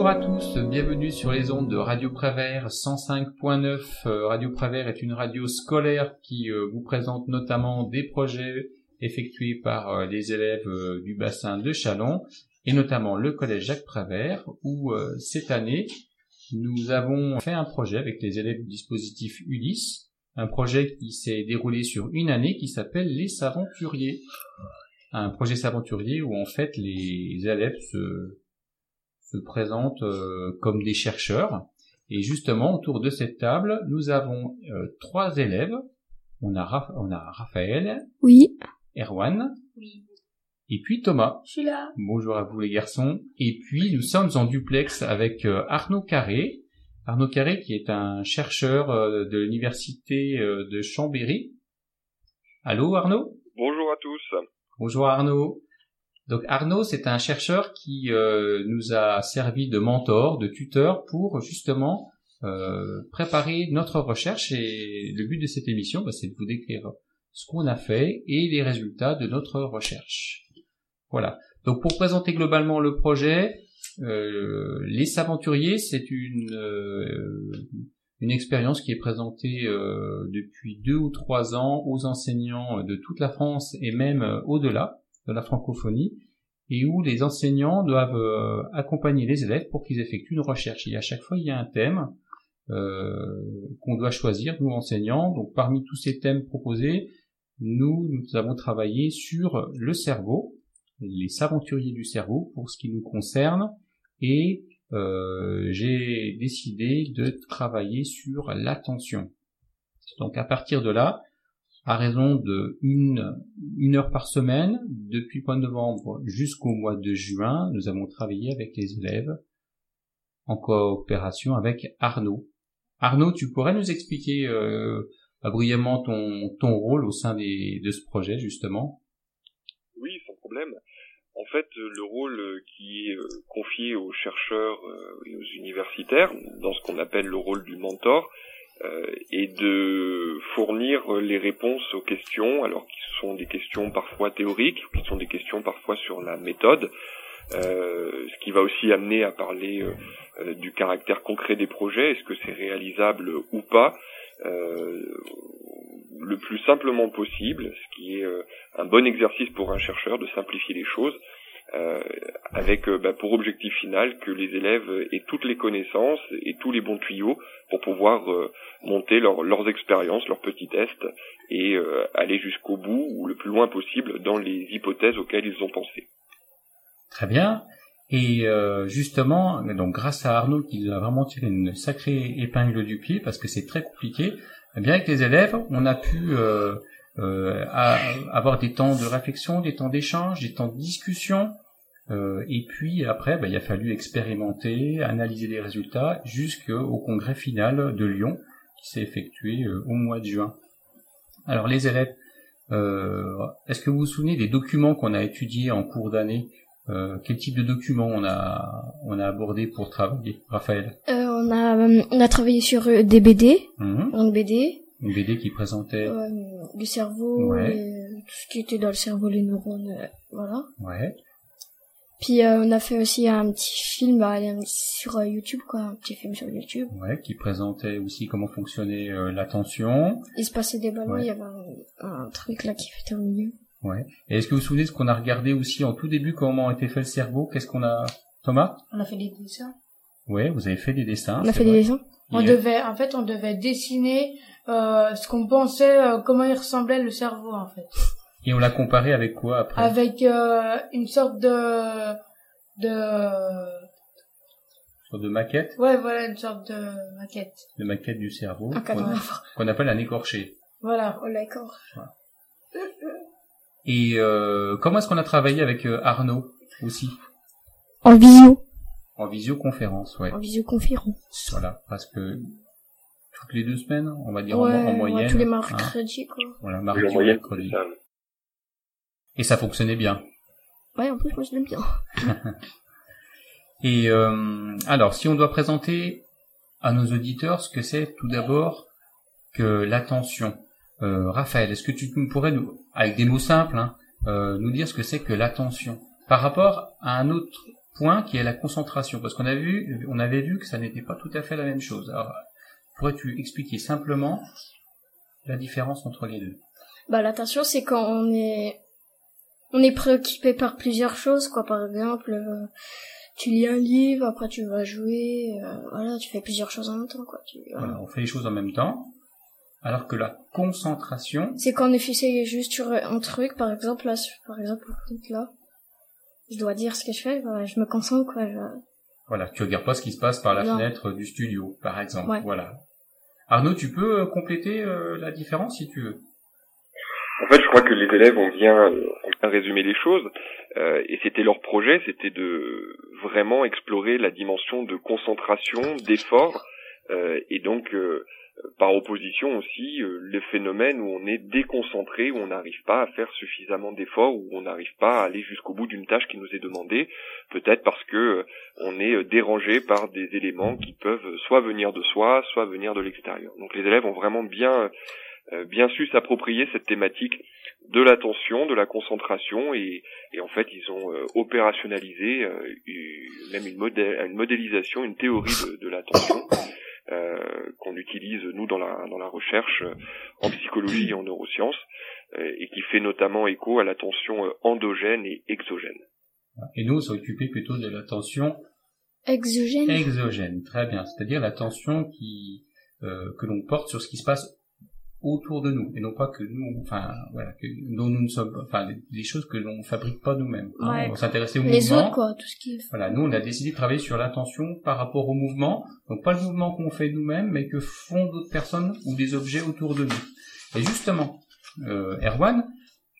Bonjour à tous, bienvenue sur les ondes de Radio Prévert 105.9. Euh, radio Prévert est une radio scolaire qui euh, vous présente notamment des projets effectués par euh, les élèves du bassin de Chalon et notamment le collège Jacques Prévert où cette année nous avons fait un projet avec les élèves du dispositif Ulysse, un projet qui s'est déroulé sur une année qui s'appelle les Saventuriers. Un projet Saventurier où en fait les élèves se se présentent euh, comme des chercheurs. Et justement, autour de cette table, nous avons euh, trois élèves. On a, on a Raphaël. Oui. Erwan. Oui. Et puis Thomas. Je suis là. Bonjour à vous les garçons. Et puis nous sommes en duplex avec euh, Arnaud Carré. Arnaud Carré qui est un chercheur de l'université de Chambéry. Allô Arnaud? Bonjour à tous. Bonjour Arnaud. Donc Arnaud, c'est un chercheur qui euh, nous a servi de mentor, de tuteur pour justement euh, préparer notre recherche et le but de cette émission, bah, c'est de vous décrire ce qu'on a fait et les résultats de notre recherche. Voilà. Donc pour présenter globalement le projet, euh, les Saventuriers, c'est une une expérience qui est présentée depuis deux ou trois ans aux enseignants de toute la France et même au-delà de la francophonie et où les enseignants doivent euh, accompagner les élèves pour qu'ils effectuent une recherche. Et à chaque fois, il y a un thème euh, qu'on doit choisir, nous enseignants. Donc parmi tous ces thèmes proposés, nous, avons travaillé sur le cerveau, les aventuriers du cerveau pour ce qui nous concerne, et euh, j'ai décidé de travailler sur l'attention. Donc à partir de là, à raison de une, une heure par semaine. Depuis le mois de novembre jusqu'au mois de juin, nous avons travaillé avec les élèves en coopération avec Arnaud. Arnaud, tu pourrais nous expliquer euh, brièvement ton, ton rôle au sein des, de ce projet, justement? Oui, sans problème. En fait, le rôle qui est euh, confié aux chercheurs euh, et aux universitaires, dans ce qu'on appelle le rôle du mentor, euh, et de fournir les réponses aux questions, alors qui sont des questions parfois théoriques, qui sont des questions parfois sur la méthode, euh, ce qui va aussi amener à parler euh, du caractère concret des projets, est-ce que c'est réalisable ou pas, le plus simplement possible, ce qui est un bon exercice pour un chercheur de simplifier les choses, euh, avec euh, bah, pour objectif final que les élèves aient toutes les connaissances et tous les bons tuyaux pour pouvoir euh, monter leurs expériences, leurs petits tests et aller jusqu'au bout ou le plus loin possible dans les hypothèses auxquelles ils ont pensé. Très bien. Et justement, donc grâce à Arnaud qui a vraiment tiré une sacrée épingle du pied parce que c'est très compliqué, eh bien avec les élèves, on a pu euh, à avoir des temps de réflexion, des temps d'échange, des temps de discussion. Euh, et puis après, bah, il a fallu expérimenter, analyser les résultats jusqu'au congrès final de Lyon qui s'est effectué euh, au mois de juin. Alors les élèves, euh, est-ce que vous vous souvenez des documents qu'on a étudiés en cours d'année? Euh, Quel type de documents on a on a abordé pour travailler, Raphaël On a on a travaillé sur des BD, mmh. BD, une BD qui présentait euh, le cerveau, tout ce qui était dans le cerveau, les neurones, euh, voilà. Ouais. Puis euh, on a fait aussi un petit film bah, sur YouTube, quoi, un petit film sur YouTube. Ouais, qui présentait aussi comment fonctionnait l'attention. Il se passait des ballons, il y avait un, truc là qui fait au milieu. Ouais. Et est-ce que vous vous souvenez de ce qu'on a regardé aussi en tout début, comment était fait le cerveau? Qu'est-ce qu'on a Thomas? On a fait des dessins. Ouais, vous avez fait des dessins. On a fait des dessins. On devait, en fait, on devait dessiner euh, ce qu'on pensait, euh, comment il ressemblait le cerveau en fait. Et on l'a comparé avec quoi après? Avec euh, une sorte de de sorte de maquette? Ouais, voilà une sorte de maquette. De maquette du cerveau qu'on appelle un écorché. Voilà, on l'écorche. Et comment est-ce qu'on a travaillé avec Arnaud aussi? En visio. En visioconférence, ouais. En visioconférence. Voilà, parce que toutes les deux semaines, on va dire en, moyenne. tous les mercredis, quoi. Voilà, mardi ou mercredi. Et ça fonctionnait bien. Ouais, en plus, moi, je l'aime bien. Et euh, alors, si on doit présenter à nos auditeurs ce que c'est tout d'abord que l'attention. Euh, Raphaël, est-ce que tu pourrais nous, avec des mots simples, hein, euh, nous dire ce que c'est que l'attention par rapport à un autre point qui est la concentration, parce qu'on a vu, on avait vu que ça n'était pas tout à fait la même chose. Alors, pourrais-tu expliquer simplement la différence entre les deux? Bah l'attention c'est quand on est on est préoccupé par plusieurs choses quoi par exemple euh, tu lis un livre après tu vas jouer euh, voilà tu fais plusieurs choses en même temps quoi tu, euh, Voilà, on fait les choses en même temps, alors que la concentration, c'est quand on est fixé juste sur un truc par exemple là par exemple là je dois dire ce que je fais voilà, je me concentre quoi je- voilà, tu regardes pas ce qui se passe par la Non. fenêtre du studio, par exemple. Ouais. Voilà. Arnaud, tu peux euh, compléter euh, la différence si tu veux. En fait, je crois que les élèves ont bien, résumé les choses, euh, et c'était leur projet, c'était de vraiment explorer la dimension de concentration, d'effort, et donc par opposition aussi euh, le phénomène où on est déconcentré, où on n'arrive pas à faire suffisamment d'efforts, où on n'arrive pas à aller jusqu'au bout d'une tâche qui nous est demandée, peut-être parce que euh, on est euh, dérangé par des éléments qui peuvent soit venir de soi, soit venir de l'extérieur. Donc les élèves ont vraiment bien euh, bien su s'approprier cette thématique de l'attention, de la concentration et, en fait ils ont euh, opérationnalisé euh, même une, modé- une modélisation, une théorie de, l'attention euh, qu'on utilise nous dans la, dans la recherche euh, en psychologie et en neurosciences euh, et qui fait notamment écho à l'attention euh, endogène et exogène. Et nous, on s'est occupé plutôt de l'attention exogène exogène. Très bien. C'est-à-dire l'attention qui euh, que l'on porte sur ce qui se passe autour de nous et non pas que nous, enfin voilà, que dont nous ne sommes, pas- enfin des, des choses que l'on fabrique pas nous-mêmes. hein. Ouais. On va s'intéresser au les mouvement. autres quoi tout ce qui Voilà, nous on a décidé de travailler sur l'attention par rapport au mouvement, donc pas le mouvement qu'on fait nous-mêmes, mais que font d'autres personnes ou des objets autour de nous. Et justement, euh, Erwan,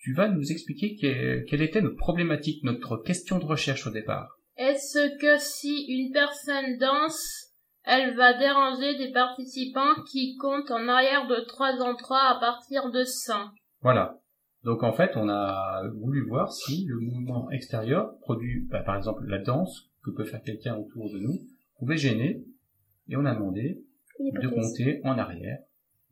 tu vas nous expliquer que- quelle était notre problématique, notre question de recherche au départ. Est-ce que si une personne danse, elle va déranger des participants qui comptent en arrière de 3 en 3 à partir de 100 Voilà. Donc en fait, on a voulu voir si le mouvement extérieur produit, bah, par exemple la danse que peut faire quelqu'un autour de nous, pouvait gêner, et on a demandé de compter en arrière,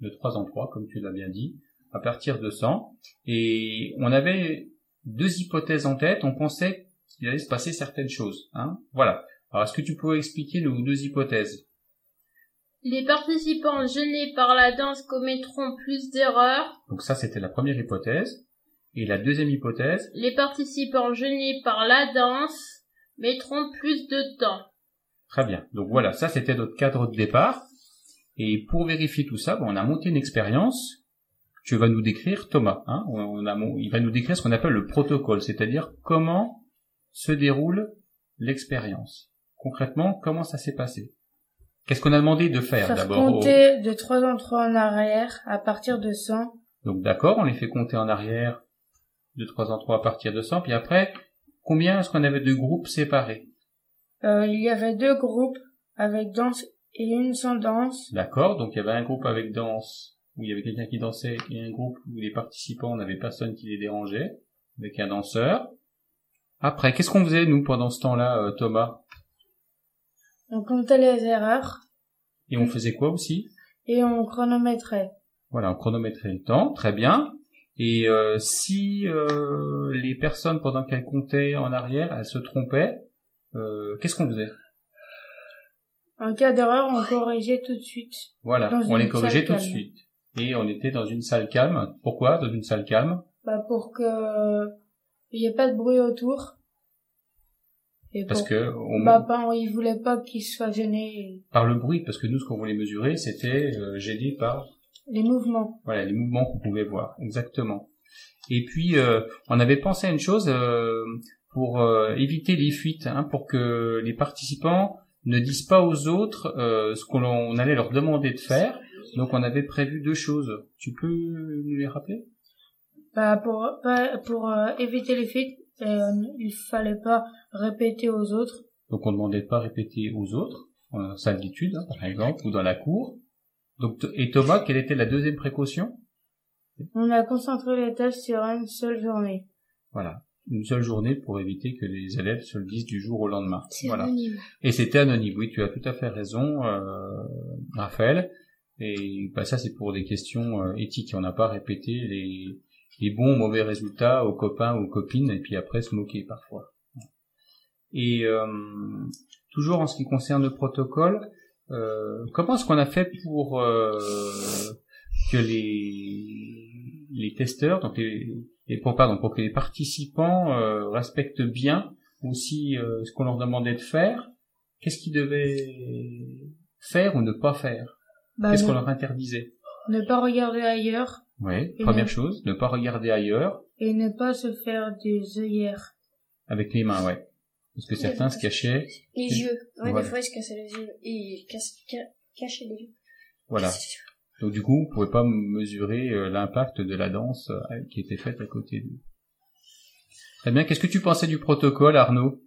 de 3 en 3, comme tu l'as bien dit, à partir de 100. Et on avait deux hypothèses en tête, on pensait qu'il allait se passer certaines choses. Hein voilà. Alors est-ce que tu peux expliquer nos deux hypothèses? Les participants gênés par la danse commettront plus d'erreurs. Donc ça, c'était la première hypothèse. Et la deuxième hypothèse, Les participants gênés par la danse mettront plus de temps. Très bien. Donc voilà, ça c'était notre cadre de départ. Et pour vérifier tout ça, bon, on a monté une expérience. Tu vas nous décrire Thomas. Hein on a, il va nous décrire ce qu'on appelle le protocole, c'est-à-dire comment se déroule l'expérience. Concrètement, comment ça s'est passé? Qu'est-ce qu'on a demandé de faire, d'abord au- compter de 3 en 3 en arrière à partir de 100. Donc d'accord, on les fait compter en arrière de 3 en 3 à partir de 100. Puis après, combien est-ce qu'on avait de groupes séparés? Euh, il y avait deux groupes avec danse et une sans danse. D'accord, donc il y avait un groupe avec danse, où il y avait quelqu'un qui dansait, et un groupe où les participants n'avaient personne qui les dérangeait, avec un danseur. Après, qu'est-ce qu'on faisait, nous, pendant ce temps-là, euh, Thomas? On comptait les erreurs Et on faisait quoi aussi? Et on chronométrait. Voilà, on chronométrait le temps, très bien. Et euh, si euh, les personnes, pendant qu'elles comptaient en arrière, elles se trompaient, euh, qu'est-ce qu'on faisait? En cas d'erreur, on corrigeait tout de suite. Voilà, on les corrigeait tout de suite. Et on était dans une salle calme. Pourquoi? Dans une salle calme Bah pour que il y ait pas de bruit autour. Et Parce pour- que on, bah pas, il voulait pas qu'ils soient gênés par le bruit, parce que nous, ce qu'on voulait mesurer, c'était euh, gêné par les mouvements. voilà les mouvements qu'on pouvait voir, exactement. Et puis, euh, on avait pensé à une chose euh, pour euh, éviter les fuites, hein, pour que les participants ne disent pas aux autres euh, ce qu'on on allait leur demander de faire. Donc, on avait prévu deux choses. Tu peux nous les rappeler? Bah pour pas- pour euh, éviter les fuites, euh, il fallait pas répéter aux autres. Donc, on demandait de pas répéter aux autres, en salle d'études, hein, par exemple, ou dans la cour. Donc, et Thomas, quelle était la deuxième précaution? On a concentré les tâches sur une seule journée. Voilà. Une seule journée pour éviter que les élèves se le disent du jour au lendemain. Voilà. anonyme. Et c'était anonyme. Oui, tu as tout à fait raison, euh, Raphaël. Et bah, ça, c'est pour des questions euh, éthiques. On n'a pas répété les, les bons ou mauvais résultats aux copains ou aux copines et puis après se moquer parfois. Et euh, toujours en ce qui concerne le protocole, euh, comment est-ce qu'on a fait pour euh, que les les testeurs, donc les, les pour, pardon, pour que les participants euh, respectent bien aussi euh, ce qu'on leur demandait de faire Qu'est-ce qu'ils devaient faire ou ne pas faire? Bah, Qu'est-ce qu'on leur interdisait? ne pas regarder ailleurs Oui, première ne- chose, ne pas regarder ailleurs et ne pas se faire des œillères. avec les mains, ouais. Parce que certains se cachaient, Les yeux. Ouais, voilà. des fois, ils se cassaient les yeux. Et ils cachaient les yeux. voilà. Donc du coup, on pouvait pas mesurer euh, l'impact de la danse euh, qui était faite à côté d'eux. Très bien. Qu'est-ce que tu pensais du protocole, Arnaud?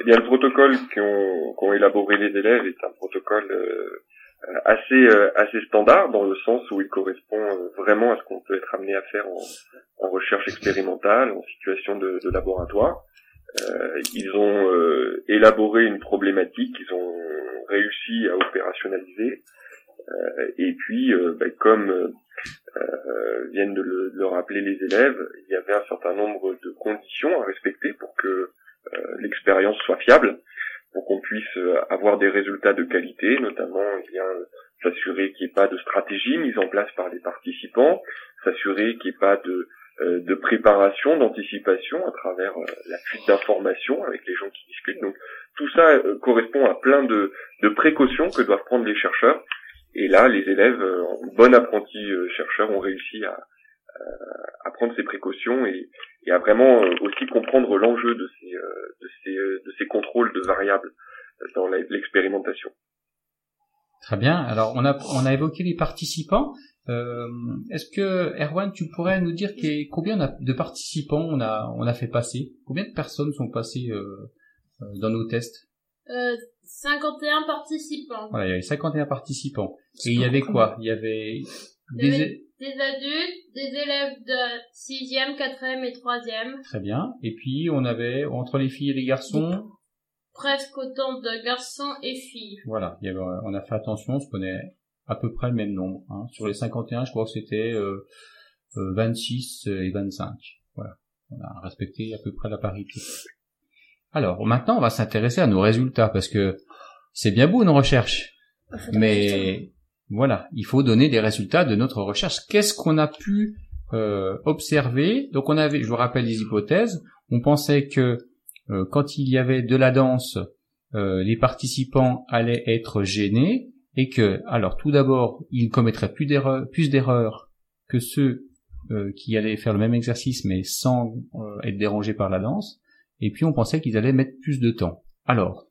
Eh bien, le protocole qu'ont qu'ont élaboré les élèves est un protocole euh, assez euh, assez standard dans le sens où il correspond euh, vraiment à ce qu'on peut être amené à faire en, en recherche expérimentale, en situation de, de laboratoire. Euh, ils ont euh, élaboré une problématique, ils ont réussi à opérationnaliser. Euh, et puis, ben, comme viennent de le, de le rappeler les élèves, il y avait un certain nombre de conditions à respecter pour que l'expérience soit fiable, pour qu'on puisse euh, avoir des résultats de qualité, notamment eh bien s'assurer qu'il n'y ait pas de stratégie mise en place par les participants, s'assurer qu'il n'y ait pas de, euh, de préparation, d'anticipation à travers euh, la fuite d'informations avec les gens qui discutent. Donc tout ça correspond à plein de, de précautions que doivent prendre les chercheurs. Et là, les élèves, euh, en bon apprenti euh, chercheurs, ont réussi à, à- à prendre ces précautions et, et à vraiment euh, aussi comprendre l'enjeu de ces, euh, de, ces, euh, de ces contrôles de variables dans l'expérimentation. Très bien. Alors, on a, on a évoqué les participants. Euh, Est-ce que, Erwan, tu pourrais nous dire a- combien on a de participants on a, on a fait passer? Combien de personnes sont passées euh, euh, dans nos tests? Euh, 51 participants. Voilà, il y avait 51 participants. Et il y avait quoi? Il y avait Il y des... des adultes, des élèves de 6e, 4e et 3e, Très bien. Et puis, on avait, entre les filles et les garçons, presque autant de garçons et filles. voilà, il y avait, on a fait attention, on se connaît à peu près le même nombre. hein. Sur les 51, je crois que c'était euh, euh, 26 et 25. Voilà, on a respecté à peu près la parité. Alors, maintenant, on va s'intéresser à nos résultats, parce que c'est bien beau nos recherches, mais voilà, il faut donner des résultats de notre recherche. Qu'est-ce qu'on a pu euh, observer? Donc, on avait, je vous rappelle les hypothèses. On pensait que euh, quand il y avait de la danse, euh, les participants allaient être gênés et que, alors tout d'abord, ils commettraient plus d'erreurs, plus d'erreurs que ceux qui allaient faire le même exercice mais sans être dérangés par la danse. Et puis on pensait qu'ils allaient mettre plus de temps. Alors,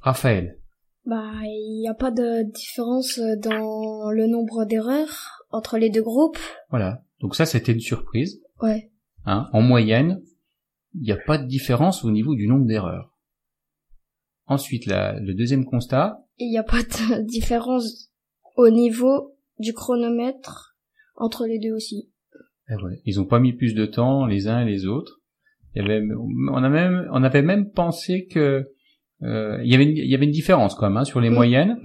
Raphaël, Bah, il n'y a pas de différence dans le nombre d'erreurs entre les deux groupes. voilà. Donc ça, c'était une surprise. Ouais. Hein. En moyenne, il n'y a pas de différence au niveau du nombre d'erreurs. Ensuite, la- le deuxième constat, Il n'y a pas de différence au niveau du chronomètre entre les deux aussi. Eh ouais, Ils ont pas mis plus de temps les uns et les autres. Il y avait, on a même, on avait même pensé que euh, il y avait, une, il y avait une différence quand même hein, sur les Oui. moyennes,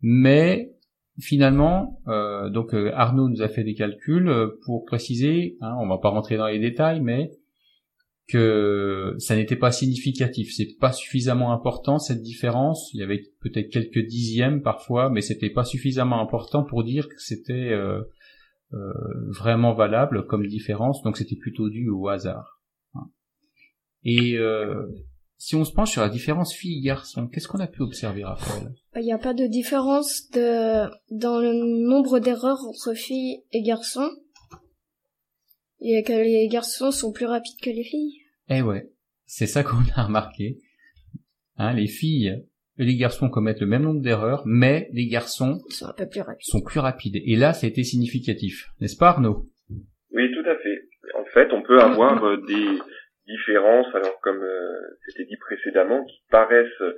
mais finalement, euh, donc euh, Arnaud nous a fait des calculs euh, pour préciser. Hein, on va pas rentrer dans les détails, mais que ça n'était pas significatif, c'est pas suffisamment important cette différence. Il y avait peut-être quelques dixièmes parfois, mais c'était pas suffisamment important pour dire que c'était euh, euh, vraiment valable comme différence, donc c'était plutôt dû au hasard. Et euh, si on se penche sur la différence filles-garçons, qu'est-ce qu'on a pu observer, Raphaël? Il n'y a pas de différence de, dans le nombre d'erreurs entre filles et garçons. Et que les garçons sont plus rapides que les filles. Eh ouais, c'est ça qu'on a remarqué. Hein, les filles et les garçons commettent le même nombre d'erreurs, mais les garçons sont un peu plus rapides. sont plus rapides. Et là, c'était significatif, n'est-ce pas, Arnaud? Oui, tout à fait. En fait, on peut avoir euh, des différences, alors comme euh, c'était dit précédemment, qui paraissent euh,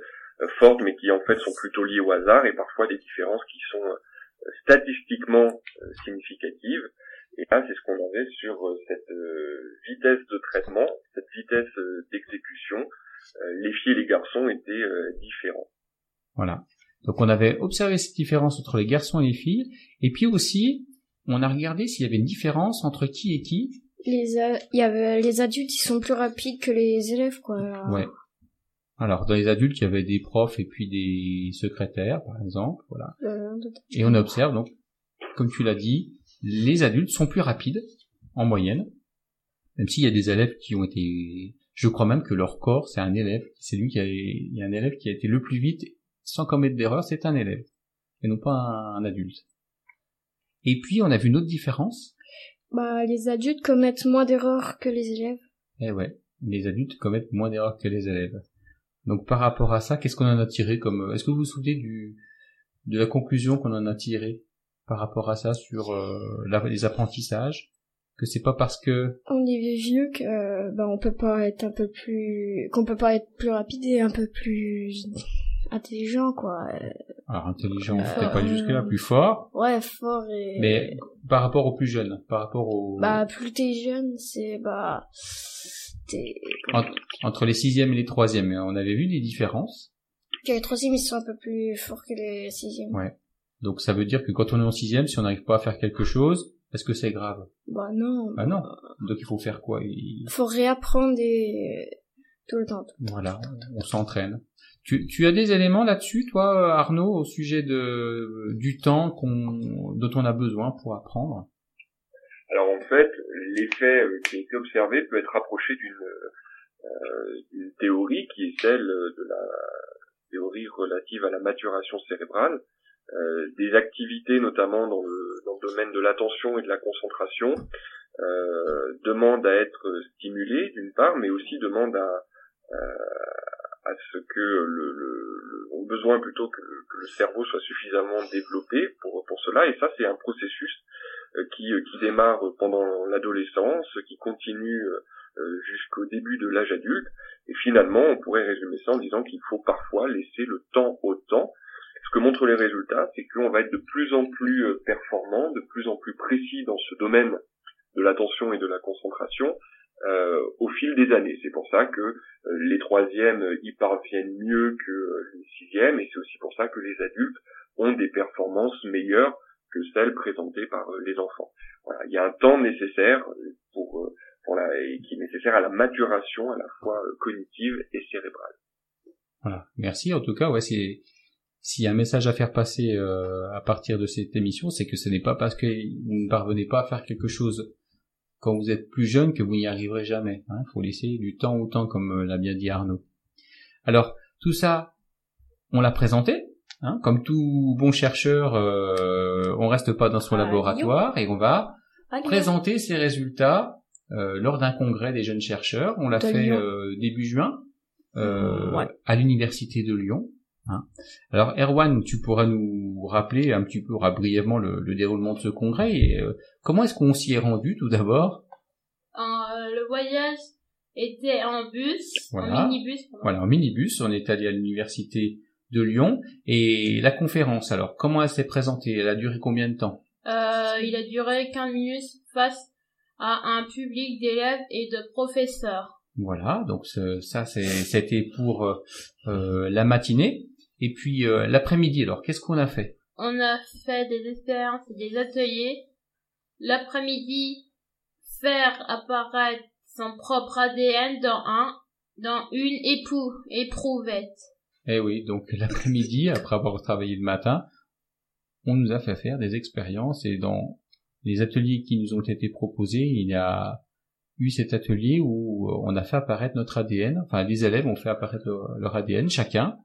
fortes, mais qui en fait sont plutôt liées au hasard, et parfois des différences qui sont euh, statistiquement euh, significatives. Et là, c'est ce qu'on avait sur euh, cette euh, vitesse de traitement, cette vitesse euh, d'exécution. Euh, les filles et les garçons étaient euh, différents. Voilà. Donc on avait observé cette différence entre les garçons et les filles, et puis aussi, on a regardé s'il y avait une différence entre qui et qui. Les, a- il y avait, les adultes, ils sont plus rapides que les élèves, quoi. Ouais. Alors, dans les adultes, il y avait des profs et puis des secrétaires, par exemple, voilà. Euh, Et on observe donc, comme tu l'as dit, les adultes sont plus rapides en moyenne, même s'il y a des élèves qui ont été, je crois même que leur corps, c'est un élève, c'est lui qui a, il y a un élève qui a été le plus vite sans commettre d'erreur, c'est un élève et non pas un, un adulte. Et puis on a vu une autre différence. Bah, les adultes commettent moins d'erreurs que les élèves. Eh ouais, les adultes commettent moins d'erreurs que les élèves. Donc par rapport à ça, qu'est-ce qu'on en a tiré comme Est-ce que vous vous souvenez du de la conclusion qu'on en a tirée par rapport à ça sur euh, la- les apprentissages? Que c'est pas parce que On est vieux que, euh, bah, on peut pas être un peu plus, qu'on peut pas être plus rapide et un peu plus intelligent, quoi. Euh, alors intelligent, Euh, peut-être pas jusque là, plus fort, Ouais, fort et... mais par rapport aux plus jeunes, par rapport aux Bah, plus t'es jeune, c'est, bah, t'es, entre, entre les sixièmes et les troisièmes, on avait vu des différences. que les troisièmes, ils sont un peu plus forts que les sixièmes. Ouais. Donc ça veut dire que quand on est en sixième, si on n'arrive pas à faire quelque chose, est-ce que c'est grave? Bah, non. Ah non. Donc il faut faire quoi? Il- Faut réapprendre et... tout le temps. Voilà, on s'entraîne. Tu, tu as des éléments là-dessus, toi, Arnaud, au sujet de du temps qu'on dont on a besoin pour apprendre? Alors en fait, l'effet euh, qui a été observé peut être rapproché d'une euh, théorie qui est celle de la théorie relative à la maturation cérébrale. Euh, des activités, notamment dans le, dans le domaine de l'attention et de la concentration, euh, demandent à être stimulées d'une part, mais aussi demandent à, à, à ce que le, le, le- besoin plutôt que, que le cerveau soit suffisamment développé pour, pour cela. Et ça, c'est un processus euh, qui, euh, qui démarre pendant l'adolescence, qui continue euh, jusqu'au début de l'âge adulte. Et finalement, on pourrait résumer ça en disant qu'il faut parfois laisser le temps au temps. Ce que montrent les résultats, c'est qu'on va être de plus en plus performant, de plus en plus précis dans ce domaine de l'attention et de la concentration euh, au fil des années. C'est pour ça que euh, les troisièmes y parviennent mieux que euh, les sixièmes, et c'est aussi pour ça que les adultes ont des performances meilleures que celles présentées par euh, les enfants. Voilà, il y a un temps nécessaire pour, pour la, et qui est nécessaire à la maturation à la fois cognitive et cérébrale. Voilà. Merci. En tout cas, ouais, c'est s'il y a un message à faire passer à partir de cette émission, c'est que ce n'est pas parce que vous ne parvenez pas à faire quelque chose quand vous êtes plus jeune que vous n'y arriverez jamais. Il faut laisser du temps au temps, comme euh, l'a bien dit Arnaud. Alors, tout ça, on l'a présenté. Hein, comme tout bon chercheur, euh, on reste pas dans son À laboratoire et on va présenter ses résultats euh, lors d'un congrès des jeunes chercheurs. On l'a fait euh, début juin euh, Ouais. à l'université de Lyon. Hein. Alors Erwan, tu pourras nous rappeler un petit peu brièvement le, le déroulement de ce congrès et euh, comment est-ce qu'on s'y est rendu tout d'abord? Euh, le voyage était en bus, Voilà. en minibus. pardon. Voilà, en minibus, on est allé à l'université de Lyon et la conférence. Alors comment elle s'est présentée? Elle a duré combien de temps? Euh, il a duré 15 minutes face à un public d'élèves et de professeurs. Voilà, donc ce- ça c'était pour euh, la matinée et puis euh, l'après-midi. Alors qu'est-ce qu'on a fait? On a fait des expériences et des ateliers. L'après-midi, faire apparaître son propre ADN dans un, dans une époux, éprouvette. Eh oui, donc l'après-midi, après avoir travaillé le matin, on nous a fait faire des expériences et dans les ateliers qui nous ont été proposés, il y a eu cet atelier où on a fait apparaître notre ADN, enfin les élèves ont fait apparaître leur, leur ADN chacun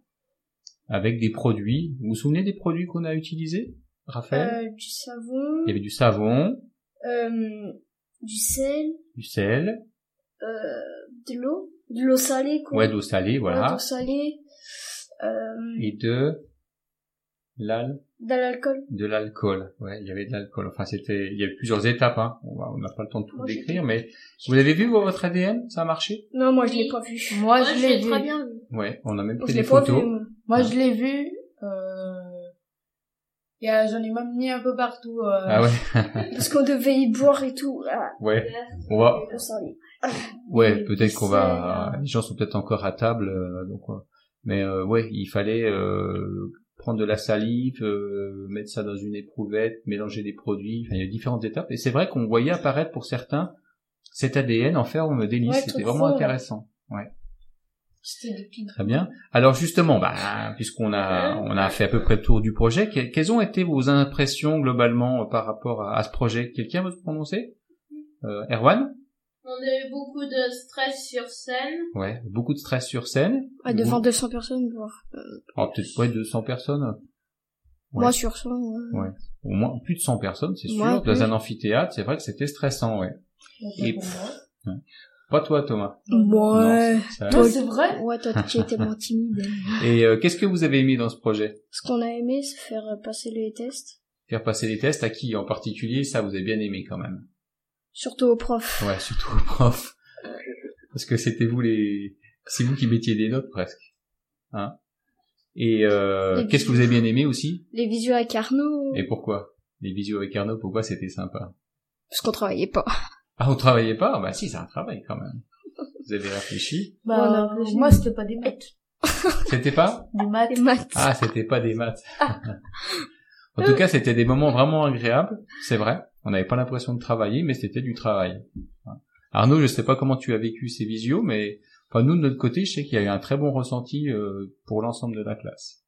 avec des produits. Vous vous souvenez des produits qu'on a utilisés, Raphaël? Euh, du savon, Il y avait du savon, euh, du sel, du sel, euh, de l'eau, de l'eau salée, quoi. ouais, d'eau salée, Ouais, voilà, d'eau salée, euh, et de l'al de l'alcool. de l'alcool. Ouais, il y avait de l'alcool. Enfin, c'était, il y avait plusieurs étapes. Hein. On n'a pas le temps de tout Moi, décrire, mais vous l'avez vu votre ADN Ça a marché? Non, moi, je l'ai pas vu. Moi, Moi, je je l'ai l'ai vu. très bien vu. Ouais, on a même pris des pas photos. vu, moi. Je l'ai vu. Euh... a- J'en ai même mis un peu partout. euh. Ah ouais, Parce qu'on devait y boire et tout. Ah, ouais. On va, salée. ouais, peut-être qu'on va. Les gens sont peut-être encore à table, euh, donc. euh, Mais euh, ouais, il fallait euh, prendre de la salive, euh, mettre ça dans une éprouvette, mélanger des produits. Enfin, il y a différentes étapes. Et c'est vrai qu'on voyait apparaître pour certains cet ADN en forme d'hélice. Ouais, C'était vraiment intéressant. Ouais. Très bien. Alors justement, bah, puisqu'on a on a fait à peu près le tour du projet, que- quelles ont été vos impressions globalement euh, par rapport à, à ce projet? Quelqu'un veut se prononcer? Euh, Erwan? On a eu beaucoup de stress sur scène. Ouais, beaucoup de stress sur scène. Ouais, devant 200 personnes, voire. euh, Oh, peut-être ouais, 200 personnes. Ouais. Moi, sur 100, ouais. Ouais. Au moins plus de 100 personnes, c'est sûr. Dans un amphithéâtre, c'est vrai que c'était stressant, ouais. Et- pour moi. Pas toi, Thomas. Ouais. Non, c'est vrai? Ouais, toi, tu étais moins timide. Et euh, qu'est-ce que vous avez aimé dans ce projet? Ce qu'on a aimé, c'est faire euh, passer les tests. Faire passer les tests à qui en particulier? Ça, vous avez bien aimé quand même. Surtout aux profs. Ouais, surtout aux profs. Parce que c'était vous les... C'est vous qui mettiez des notes presque. Hein? Et euh, qu'est-ce que vous avez bien aimé aussi? Les visuels avec Arnaud. Et pourquoi? Les visios avec Arnaud, pourquoi c'était sympa? Parce qu'on travaillait pas. Ah, vous travaillez pas? Bah si, c'est un travail quand même. Vous avez réfléchi? Bah, réfléchi. moi, c'était pas des maths. C'était pas? Des maths. Ah, c'était pas des maths. en tout cas, c'était des moments vraiment agréables, c'est vrai. On n'avait pas l'impression de travailler, mais c'était du travail. Arnaud, je sais pas comment tu as vécu ces visios, mais enfin nous de notre côté, je sais qu'il y a eu un très bon ressenti euh, pour l'ensemble de la classe.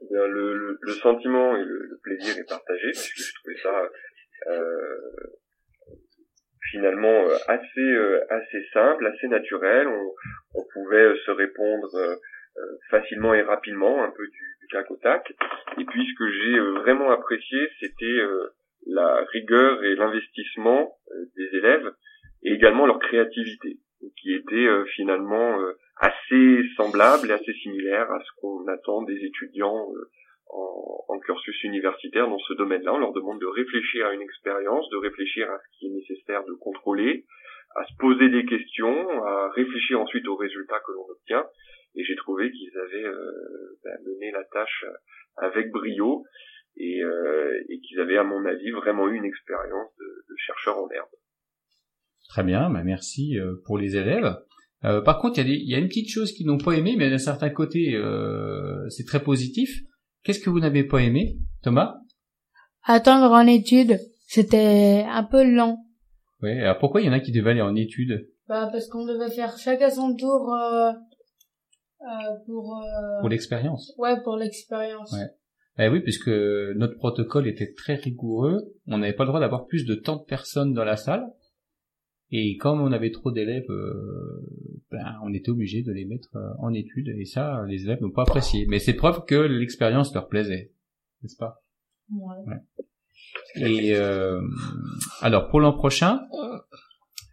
Eh bien, le, le, le sentiment et le, le plaisir est partagé, puisque je trouvais ça euh, finalement euh, assez euh, assez simple, assez naturel. On, on pouvait euh, se répondre facilement et rapidement, un peu du, du tac au tac. Et puis ce que j'ai vraiment apprécié, c'était la rigueur et l'investissement des élèves, et également leur créativité, qui était finalement assez semblable et assez similaire à ce qu'on attend des étudiants en, en cursus universitaire dans ce domaine-là. On leur demande de réfléchir à une expérience, de réfléchir à ce qui est nécessaire de contrôler, à se poser des questions, à réfléchir ensuite aux résultats que l'on obtient. Et j'ai trouvé qu'ils avaient euh, ben, mené la tâche avec brio et, euh, et qu'ils avaient, à mon avis, vraiment eu une expérience de, de chercheurs en herbe. Très bien, bah merci euh, pour les élèves. Euh, par contre, il y, y a une petite chose qu'ils n'ont pas aimé, mais d'un certain côté, euh, c'est très positif. Qu'est-ce que vous n'avez pas aimé, Thomas? Attendre en études, c'était un peu lent. Ouais. Alors pourquoi il y en a qui devaient aller en études Bah, parce qu'on devait faire chacun son tour, euh, euh, pour, euh, pour l'expérience ouais, pour l'expérience. Ouais. Eh oui, puisque notre protocole était très rigoureux, on n'avait pas le droit d'avoir plus de tant de personnes dans la salle. Et comme on avait trop d'élèves, euh, ben, on était obligé de les mettre euh, en études. Et ça, les élèves n'ont pas apprécié. Mais c'est preuve que l'expérience leur plaisait, n'est-ce pas? Ouais. Et euh, alors pour l'an prochain,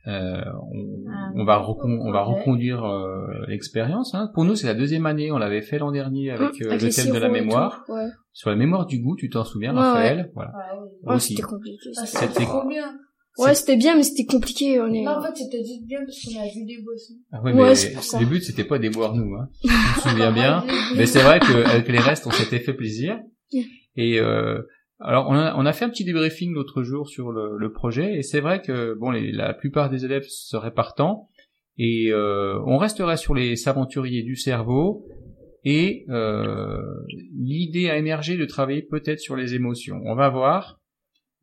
euh, on, on va on va reconduire euh, l'expérience. Hein. Pour nous, c'est la deuxième année. On l'avait fait l'an dernier avec, euh, Avec le thème de la mémoire. tout, Ouais, Sur la mémoire du goût, tu t'en souviens, Ouais, Raphaël? Voilà. Ah ouais c'était compliqué. Ah, c'était- c'était trop bien. Ouais, c'était bien, mais c'était compliqué. On est... Non, en fait, c'était juste bien parce qu'on a vu des boissons. Ah ouais, Ouais, mais c'est pour ça. le but c'était pas des boire nous. Hein. Je me souviens bien. Mais c'est vrai qu'avec les restes, on s'était fait plaisir. Et euh, alors, on a, on a fait un petit débriefing l'autre jour sur le, le projet, et c'est vrai que bon, les, la plupart des élèves seraient partants, et euh, on resterait sur les aventuriers du cerveau. Et euh, l'idée a émergé de travailler peut-être sur les émotions. On va voir,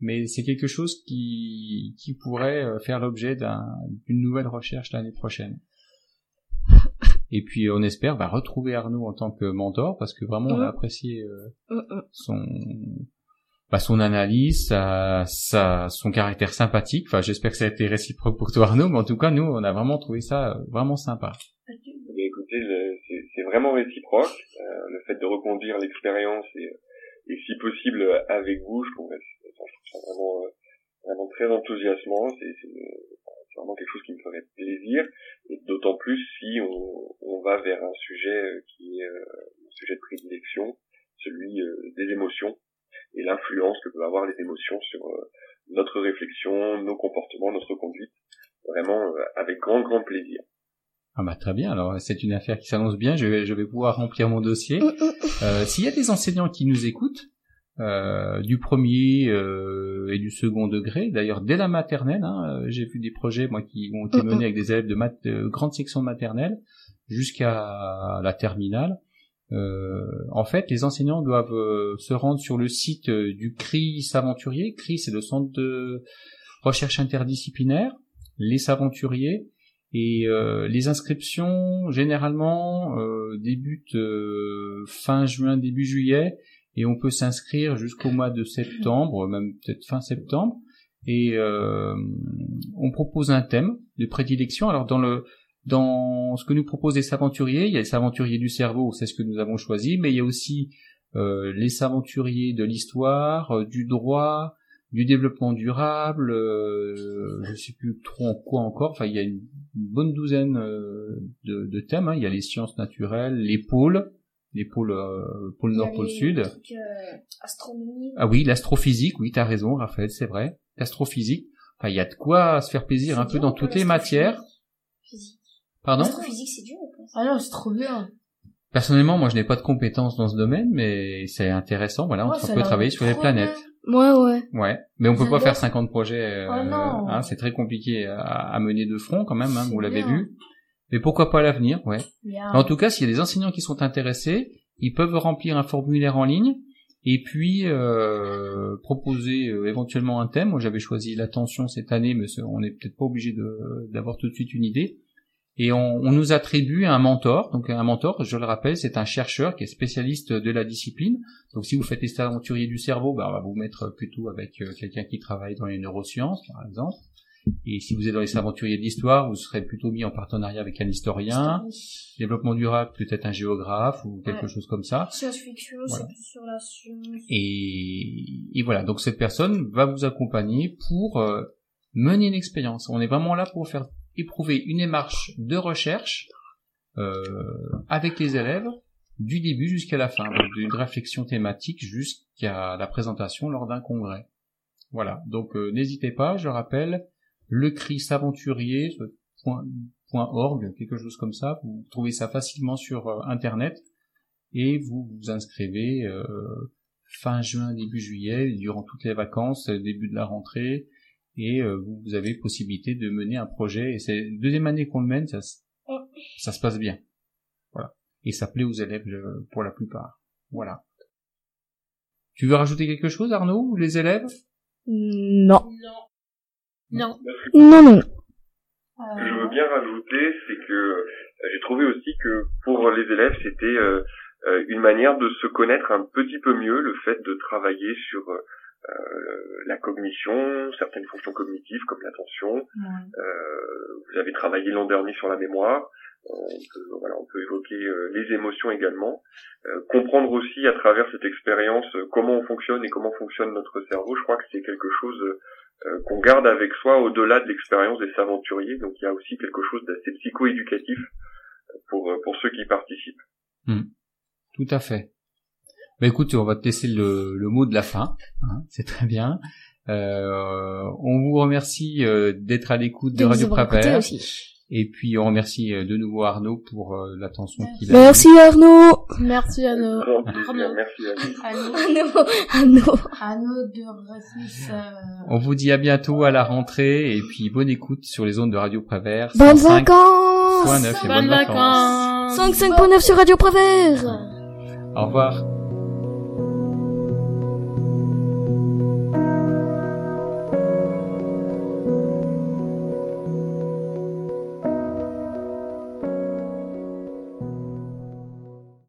mais c'est quelque chose qui, qui pourrait euh, faire l'objet d'un- d'une nouvelle recherche l'année prochaine. Et puis on espère bah, retrouver Arnaud en tant que mentor parce que vraiment on a apprécié euh, son bah, son analyse, sa, sa, son caractère sympathique. Enfin, j'espère que ça a été réciproque pour toi Arnaud, mais en tout cas nous on a vraiment trouvé ça euh, vraiment sympa. Eh bien, écoutez, c'est vraiment réciproque. Euh, le fait de reconduire l'expérience et, et si possible avec vous, je je trouve ça vraiment, euh, vraiment très enthousiasmant. C'est c'est, euh, c'est vraiment quelque chose qui me ferait plaisir. Et d'autant plus si on, on va vers un sujet euh, qui est euh, un sujet de prédilection, celui euh, des émotions et l'influence que peuvent avoir les émotions sur euh, notre réflexion, nos comportements, notre conduite. Vraiment euh, avec grand, grand plaisir. Ah bah très bien, alors c'est une affaire qui s'annonce bien, je vais, je vais pouvoir remplir mon dossier. Euh, S'il y a des enseignants qui nous écoutent, euh, du premier euh, et du second degré, d'ailleurs dès la maternelle, hein, euh, j'ai vu des projets moi qui ont été menés avec des élèves de, mat de grande section maternelle jusqu'à la terminale. Euh, en fait, les enseignants doivent euh, se rendre sur le site euh, du CRI Saventurier. CRI, c'est le centre de recherche interdisciplinaire, les Saventuriers, Et euh, les inscriptions généralement euh, débutent euh, fin juin début juillet et on peut s'inscrire jusqu'au mois de septembre, même peut-être fin septembre. Et on propose un thème de prédilection. Alors dans le dans ce que nous proposent les saventuriers, il y a les saventuriers du cerveau, c'est ce que nous avons choisi, mais il y a aussi les saventuriers de l'histoire, du droit, du développement durable, euh, je sais plus trop en quoi encore. Enfin, il y a une, bonne douzaine euh, de, de, thèmes. Hein. Il y a les sciences naturelles, les pôles, les pôles, euh, pôle nord, pôle sud. Euh, astronomie. Ah oui, l'astrophysique. Oui, t'as raison, Raphaël, c'est vrai. L'astrophysique. Enfin, il y a de quoi se faire plaisir un peu dans toutes les matières. Physique. Pardon? L'astrophysique, c'est dur. Ah non, c'est trop bien. Personnellement, moi, je n'ai pas de compétences dans ce domaine, mais c'est intéressant. Voilà, on peut travailler sur les planètes. Ouais, ouais. Ouais, mais on peut pas faire 50 projets. Oh hein, c'est très compliqué à, mener de front quand même. Hein, vous l'avez vu. Mais pourquoi pas l'avenir, ouais. En tout cas, s'il y a des enseignants qui sont intéressés, ils peuvent remplir un formulaire en ligne et puis euh, proposer euh, éventuellement un thème. Moi, j'avais choisi l'attention cette année, mais on n'est peut-être pas obligé d'avoir tout de suite une idée et on, on, nous attribue un mentor. Donc un mentor, je le rappelle, c'est un chercheur qui est spécialiste de la discipline. Donc si vous faites les aventuriers du cerveau, ben, on va vous mettre plutôt avec euh, quelqu'un qui travaille dans les neurosciences, par exemple. Et si vous êtes dans les aventuriers de l'histoire, vous serez plutôt mis en partenariat avec un historien. Développement durable, peut-être un géographe ou quelque chose comme ça. Science-fiction, sur la science. Et, et, voilà, donc cette personne va vous accompagner pour euh, mener une expérience. On est vraiment là pour faire éprouver une démarche de recherche euh, avec les élèves du début jusqu'à la fin, d'une réflexion thématique jusqu'à la présentation lors d'un congrès. Voilà, donc euh, n'hésitez pas, je rappelle, le cri s'aventurier.org, quelque chose comme ça, vous trouvez ça facilement sur euh, internet et vous vous inscrivez fin juin, début juillet, durant toutes les vacances, début de la rentrée, et euh, vous avez possibilité de mener un projet. Et c'est la deuxième année qu'on le mène, ça, ça se passe bien. Voilà. Et ça plaît aux élèves euh, pour la plupart. Voilà. Tu veux rajouter quelque chose, Arnaud, ou les élèves? Non. Non. Non, non. Ce que je veux bien rajouter, c'est que euh, j'ai trouvé aussi que pour les élèves, c'était une manière de se connaître un petit peu mieux, le fait de travailler sur euh, la cognition, certaines fonctions cognitives comme l'attention. Euh, vous avez travaillé l'an dernier sur la mémoire. On peut, voilà, on peut évoquer euh, les émotions également. comprendre aussi à travers cette expérience comment on fonctionne et comment fonctionne notre cerveau. Je crois que c'est quelque chose qu'on garde avec soi au-delà de l'expérience des aventuriers. Donc il y a aussi quelque chose d'assez psycho-éducatif pour, pour ceux qui participent. Hmm. Tout à fait. Bah écoute, on va te laisser le, le mot de la fin. Hein, c'est très bien. Euh, on vous remercie euh, d'être à l'écoute de, Radio Prévert. Et puis on remercie euh, de nouveau Arnaud pour euh, l'attention qu'il a. Merci Arnaud. Merci Arnaud. Arnaud. Merci Arnaud. Arnaud. Arnaud de On vous dit à bientôt à la rentrée et puis bonne écoute sur les zones de Radio Prévert. Bonnes vacances. Bonnes vacances. 5.9 sur Radio Prévert. Au revoir.